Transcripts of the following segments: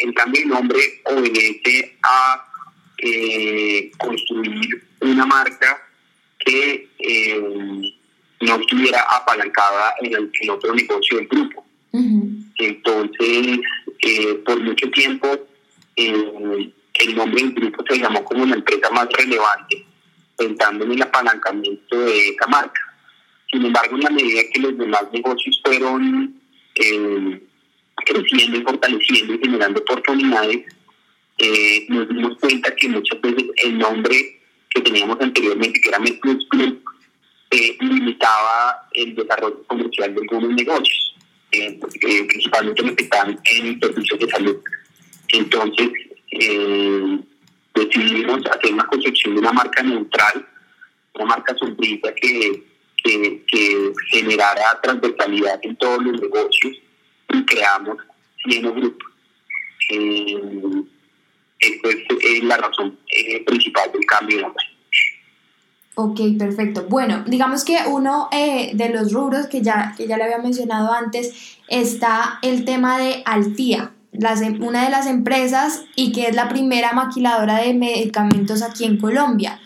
el cambio de nombre obedece a eh, construir una marca que eh, no estuviera apalancada en, el, otro negocio del grupo. Entonces, eh, por mucho tiempo, el nombre del grupo se llamó como la empresa más relevante, pensando en el apalancamiento de esa marca. Sin embargo, en la medida que los demás negocios fueron creciendo y fortaleciendo y generando oportunidades, eh, nos dimos cuenta que muchas veces el nombre que teníamos anteriormente, que era MedPlus Club, eh, limitaba el desarrollo comercial de algunos negocios, eh, principalmente los que están en servicios de salud. Entonces, decidimos hacer una construcción de una marca neutral, una marca sombrita que, que, que generara transversalidad en todos los negocios creamos Cieno Group. Eh, esto es, la razón eh, principal del cambio de. Ok, perfecto. Bueno, digamos que uno eh, de los rubros que ya, que ya le había mencionado antes está el tema de Altía, em, una de las empresas y que es la primera maquiladora de medicamentos aquí en Colombia.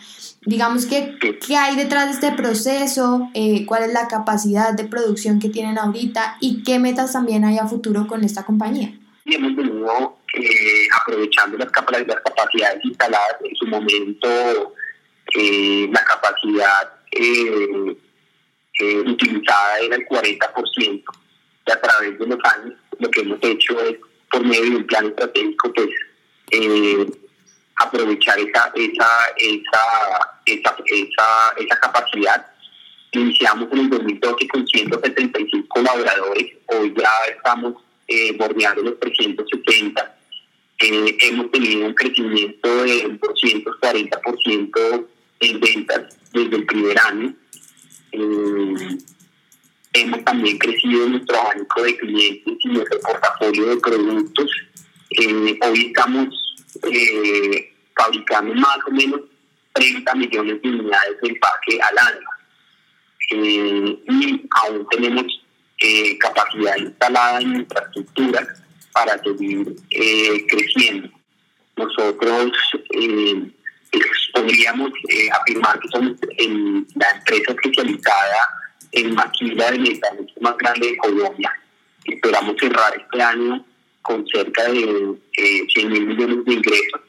Digamos que, ¿qué hay detrás de este proceso? Eh, ¿Cuál es la capacidad de producción que tienen ahorita? ¿Y qué metas también hay a futuro con esta compañía? Y hemos venido eh, aprovechando las, las capacidades instaladas en su momento, eh, la capacidad utilizada era el 40%. Y a través de los años lo que hemos hecho es, por medio de un plan estratégico, pues aprovechar esa, esa, esa esa, esa, esa capacidad. Iniciamos en el 2012 con 175 colaboradores, hoy ya estamos eh, bordeando los 370. Eh, hemos tenido un crecimiento de 240% en ventas desde el primer año. Eh, hemos también crecido nuestro abanico de clientes y nuestro portafolio de productos. Eh, hoy estamos fabricando más o menos 30 millones de unidades de empaque al año. Eh, y aún tenemos eh, capacidad instalada en infraestructura para seguir eh, creciendo. Nosotros podríamos afirmar que somos la empresa especializada en maquila de medicamentos más grande de Colombia. Esperamos cerrar este año con cerca de 100 mil millones de ingresos.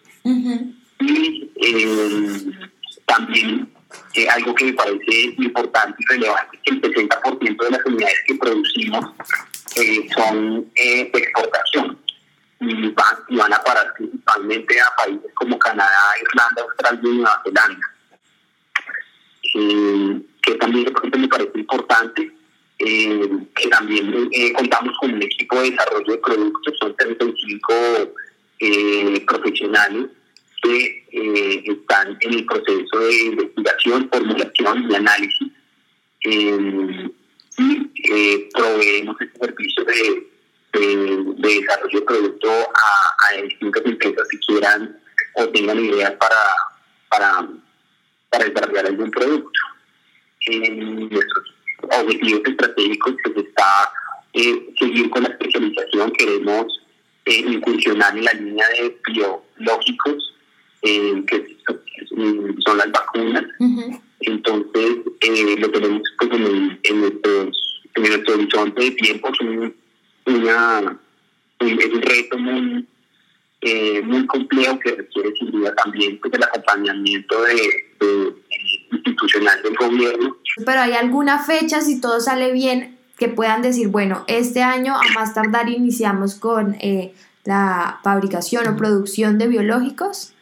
Y eh, también eh, algo que me parece importante y relevante es que el 60% de las unidades que producimos eh, son de exportación. Y van, y van a parar principalmente a países como Canadá, Irlanda, Australia y Nueva Zelanda. que también me parece importante, que también contamos con un equipo de desarrollo de productos, son 35 profesionales que eh, están en el proceso de investigación, formulación y análisis. Eh, y eh, proveemos este servicio de, desarrollo de producto a, distintas empresas que quieran o tengan ideas para, para, para desarrollar algún producto. En nuestros objetivos estratégicos pues está seguir con la especialización, queremos incursionar en la línea de biológicos eh, que son las vacunas. Entonces, eh, lo tenemos pues, en, en, nuestros, en nuestro horizonte de tiempo. Es un, una, es un reto muy, eh, muy complejo que requiere sin duda también pues, el acompañamiento de, institucional del gobierno. Pero hay alguna fecha, si todo sale bien, que puedan decir, bueno, este año a más tardar iniciamos con la fabricación o producción de biológicos?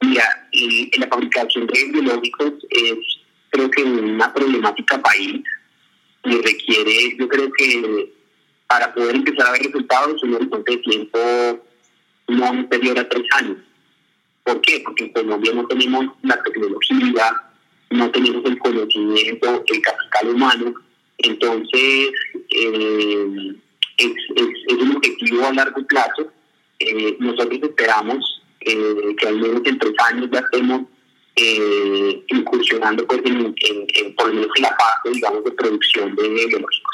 Mira, en la fabricación de biológicos es creo que una problemática país y requiere, yo creo que para poder empezar a ver resultados un horizonte de tiempo no inferior a tres años. ¿Por qué? Porque en Colombia no tenemos la tecnología, no tenemos el conocimiento, el capital humano. Entonces, eh, es, un objetivo a largo plazo. Eh, nosotros esperamos eh, que al menos en tres años ya estemos incursionando pues en, por lo menos en la fase digamos de producción de biológicos.